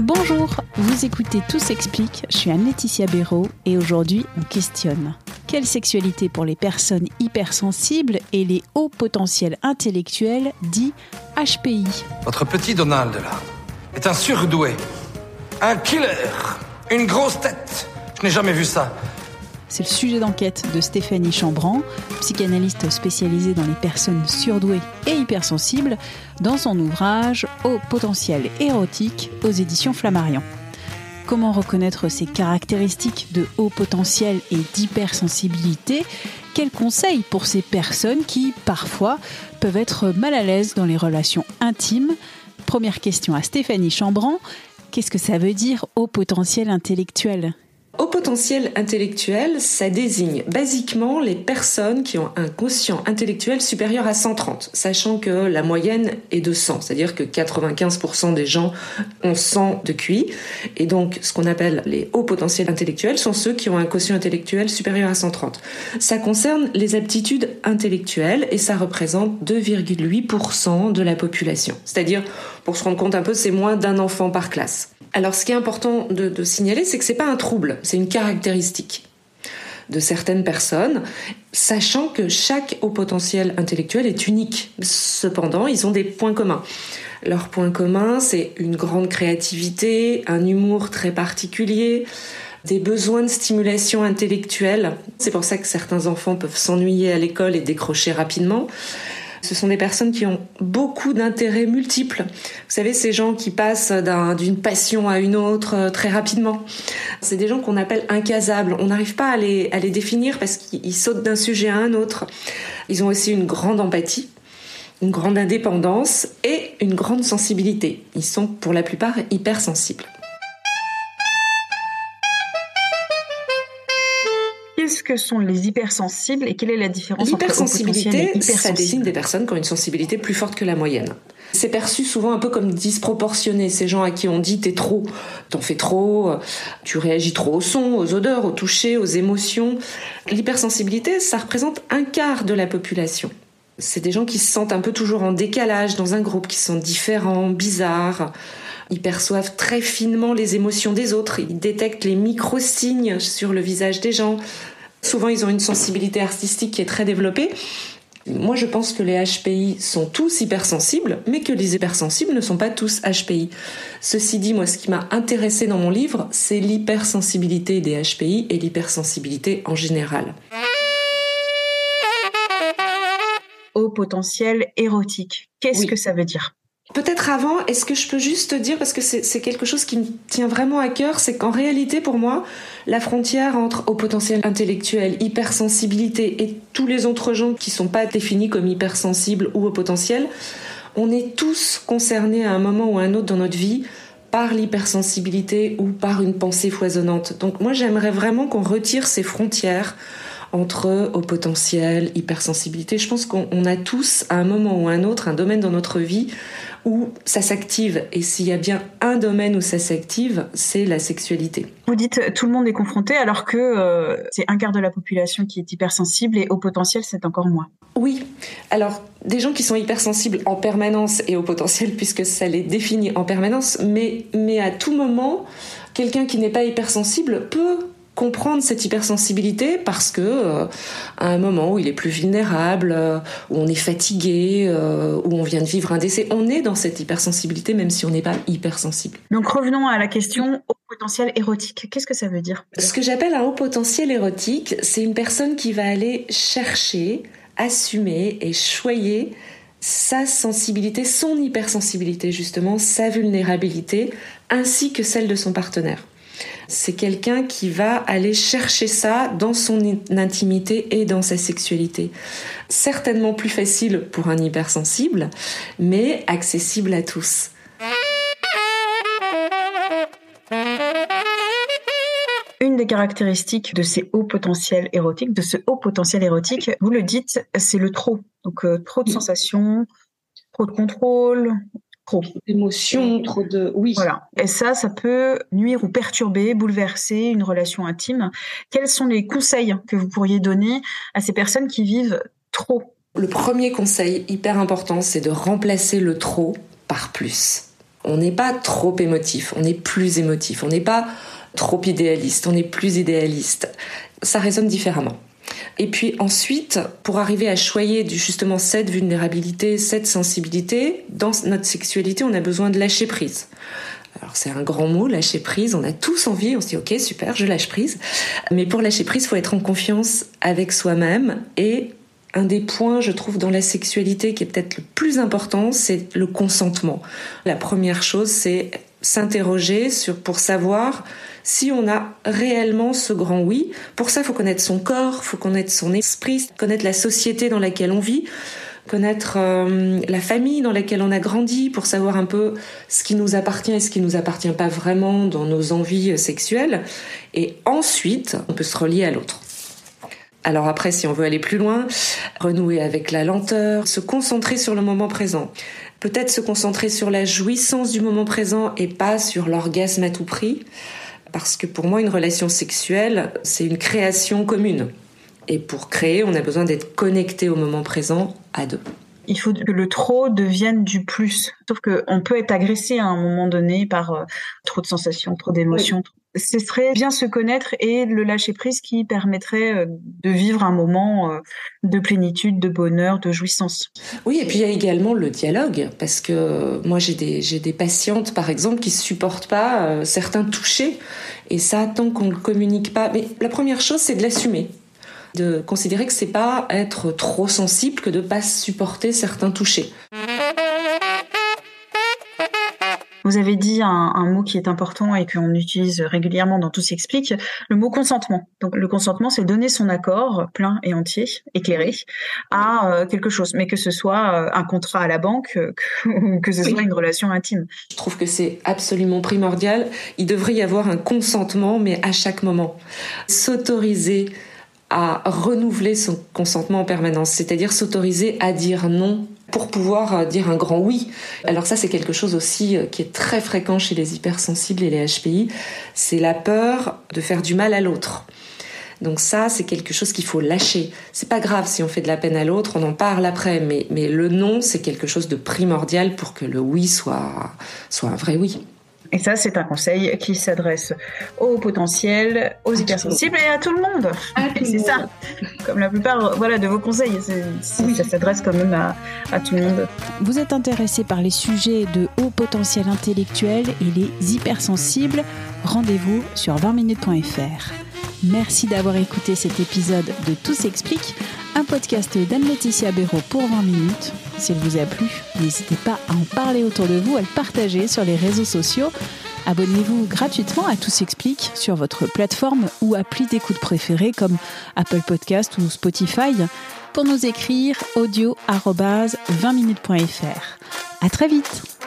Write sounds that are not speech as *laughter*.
Bonjour, vous écoutez Tout s'explique, je suis Anne-Laetitia Béraud et aujourd'hui on questionne. Quelle sexualité pour les personnes hypersensibles et les hauts potentiels intellectuels dits HPI Votre petit Donald, là, est un surdoué, un killer, une grosse tête. Je n'ai jamais vu ça. C'est le sujet d'enquête de Stéphanie Chambran, psychanalyste spécialisée dans les personnes surdouées et hypersensibles, dans son ouvrage Au potentiel érotique aux éditions Flammarion. Comment reconnaître ces caractéristiques de haut potentiel et d'hypersensibilité? Quels conseils pour ces personnes qui, parfois, peuvent être mal à l'aise dans les relations intimes? Première question à Stéphanie Chambran. Qu'est-ce que ça veut dire haut potentiel intellectuel? Haut potentiel intellectuel, ça désigne basiquement les personnes qui ont un quotient intellectuel supérieur à 130, sachant que la moyenne est de 100, c'est-à-dire que 95% des gens ont 100 de QI, et donc ce qu'on appelle les hauts potentiels intellectuels sont ceux qui ont un quotient intellectuel supérieur à 130. Ça concerne les aptitudes intellectuelles et ça représente 2,8% de la population, c'est-à-dire pour se rendre compte un peu, c'est moins d'un enfant par classe. Alors, ce qui est important de, signaler, c'est que c'est pas un trouble, c'est une caractéristique de certaines personnes, sachant que chaque haut potentiel intellectuel est unique. Cependant, ils ont des points communs. Leur point commun, c'est une grande créativité, un humour très particulier, des besoins de stimulation intellectuelle. C'est pour ça que certains enfants peuvent s'ennuyer à l'école et décrocher rapidement. Ce sont des personnes qui ont beaucoup d'intérêts multiples. Vous savez, ces gens qui passent d'une passion à une autre euh, très rapidement. C'est des gens qu'on appelle incasables. On n'arrive pas à les, à les définir parce qu'ils sautent d'un sujet à un autre. Ils ont aussi une grande empathie une grande indépendance et une grande sensibilité. Ils sont pour la plupart hypersensibles. Qu'est-ce que sont les hypersensibles et quelle est la différence entre L'hypersensibilité, ça désigne des personnes qui ont une sensibilité plus forte que la moyenne. C'est perçu souvent un peu comme disproportionné. Ces gens à qui on dit t'es trop, t'en fais trop, tu réagis trop au son, aux odeurs, au toucher, aux émotions. L'hypersensibilité, ça représente un quart de la population. C'est des gens qui se sentent un peu toujours en décalage dans un groupe, qui sont différents, bizarres. Ils perçoivent très finement les émotions des autres. Ils détectent les micro-signes sur le visage des gens. Souvent, ils ont une sensibilité artistique qui est très développée. Moi, je pense que les HPI sont tous hypersensibles, mais que les hypersensibles ne sont pas tous HPI. Ceci dit, moi, ce qui m'a intéressé dans mon livre, c'est l'hypersensibilité des HPI et l'hypersensibilité en général. Haut potentiel érotique. Qu'est-ce Oui. que ça veut dire? Peut-être avant, est-ce que je peux juste te dire, parce que c'est quelque chose qui me tient vraiment à cœur, c'est qu'en réalité, pour moi, la frontière entre haut potentiel intellectuel, hypersensibilité et tous les autres gens qui sont pas définis comme hypersensibles ou haut potentiel, on est tous concernés à un moment ou à un autre dans notre vie par l'hypersensibilité ou par une pensée foisonnante. Donc moi, j'aimerais vraiment qu'on retire ces frontières entre haut potentiel, hypersensibilité. Je pense qu'on on a tous, à un moment ou à un autre, un domaine dans notre vie où ça s'active. Et s'il y a bien un domaine où ça s'active, c'est la sexualité. Vous dites tout le monde est confronté alors que euh, c'est un quart de la population qui est hypersensible et au potentiel c'est encore moins. Oui, alors des gens qui sont hypersensibles en permanence et au potentiel *laughs* puisque ça les définit en permanence, mais, mais à tout moment, quelqu'un qui n'est pas hypersensible peut comprendre cette hypersensibilité parce que euh, à un moment où il est plus vulnérable, euh, où on est fatigué, euh, où on vient de vivre un décès, on est dans cette hypersensibilité même si on n'est pas hypersensible. Donc revenons à la question au potentiel érotique. Qu'est-ce que ça veut dire? Ce que j'appelle un haut potentiel érotique, c'est une personne qui va aller chercher, assumer et choyer sa sensibilité, son hypersensibilité justement, sa vulnérabilité, ainsi que celle de son partenaire. C'est quelqu'un qui va aller chercher ça dans son intimité et dans sa sexualité. Certainement plus facile pour un hypersensible, mais accessible à tous. Une des caractéristiques de ces hauts potentiels érotiques, de ce haut potentiel érotique, vous le dites, c'est le trop. Donc euh, trop de sensations, trop de contrôle, trop d'émotions, trop de oui. Voilà. Et ça, ça peut nuire ou perturber, bouleverser une relation intime. Quels sont les conseils que vous pourriez donner à ces personnes qui vivent trop? Le premier conseil hyper important, c'est de remplacer le trop par plus. On n'est pas trop émotif, on est plus émotif, on n'est pas trop idéaliste, on est plus idéaliste. Ça résonne différemment. Et puis ensuite, pour arriver à choyer justement cette vulnérabilité, cette sensibilité, dans notre sexualité, on a besoin de lâcher prise. Alors c'est un grand mot, lâcher prise. On a tous envie, on se dit ok super, je lâche prise. Mais pour lâcher prise, il faut être en confiance avec soi-même. Et un des points, je trouve, dans la sexualité qui est peut-être le plus important, c'est le consentement. La première chose, c'est s'interroger sur pour savoir si on a réellement ce grand oui. Pour ça, il faut connaître son corps, faut connaître son esprit, connaître la société dans laquelle on vit, connaître euh, la famille dans laquelle on a grandi pour savoir un peu ce qui nous appartient et ce qui nous appartient pas vraiment dans nos envies sexuelles. Et ensuite, on peut se relier à l'autre. Alors après, si on veut aller plus loin, renouer avec la lenteur, se concentrer sur le moment présent. Peut-être se concentrer sur la jouissance du moment présent et pas sur l'orgasme à tout prix parce que pour moi, une relation sexuelle, c'est une création commune. Et pour créer, on a besoin d'être connecté au moment présent à deux. Il faut que le trop devienne du plus. Sauf qu'on peut être agressé à un moment donné par euh, trop de sensations, trop d'émotions, ce serait bien se connaître et le lâcher prise qui permettrait euh, de vivre un moment euh, de plénitude, de bonheur, de jouissance. Oui, et puis il y a également le dialogue, parce que moi j'ai des, j'ai des patientes par exemple qui supportent pas euh, certains touchés, et ça tant qu'on ne communique pas. Mais la première chose c'est de l'assumer de considérer que c'est pas être trop sensible que de pas supporter certains touchés. Vous avez dit un, mot qui est important et qu'on utilise régulièrement dans Tout s'explique, le mot consentement. Donc le consentement, c'est donner son accord plein et entier, éclairé, à euh, quelque chose, mais que ce soit euh, un contrat à la banque ou *laughs* que ce soit une relation intime. Je trouve que c'est absolument primordial. Il devrait y avoir un consentement, mais à chaque moment. S'autoriser à renouveler son consentement en permanence, c'est-à-dire s'autoriser à dire non pour pouvoir euh, dire un grand oui. Alors ça, c'est quelque chose aussi euh, qui est très fréquent chez les hypersensibles et les HPI, c'est la peur de faire du mal à l'autre. Donc ça, c'est quelque chose qu'il faut lâcher. C'est pas grave si on fait de la peine à l'autre, on en parle après, mais, mais le non, c'est quelque chose de primordial pour que le oui soit, soit un vrai oui. Et ça, c'est un conseil qui s'adresse aux potentiels, aux hypersensibles et à tout le monde. C'est ça, comme la plupart voilà, de vos conseils. Ça s'adresse quand même à, à, tout le monde. Vous êtes intéressé par les sujets de haut potentiel intellectuel et les hypersensibles? Rendez-vous sur 20minutes.fr. Merci d'avoir écouté cet épisode de Tout s'explique, un podcast d'Anne-Laetitia Béraud pour 20 minutes. S'il vous a plu, n'hésitez pas à en parler autour de vous, à le partager sur les réseaux sociaux. Abonnez-vous gratuitement à Tout s'explique sur votre plateforme ou appli d'écoute préférée comme Apple Podcast ou Spotify pour nous écrire audio 20minutes.fr. À très vite!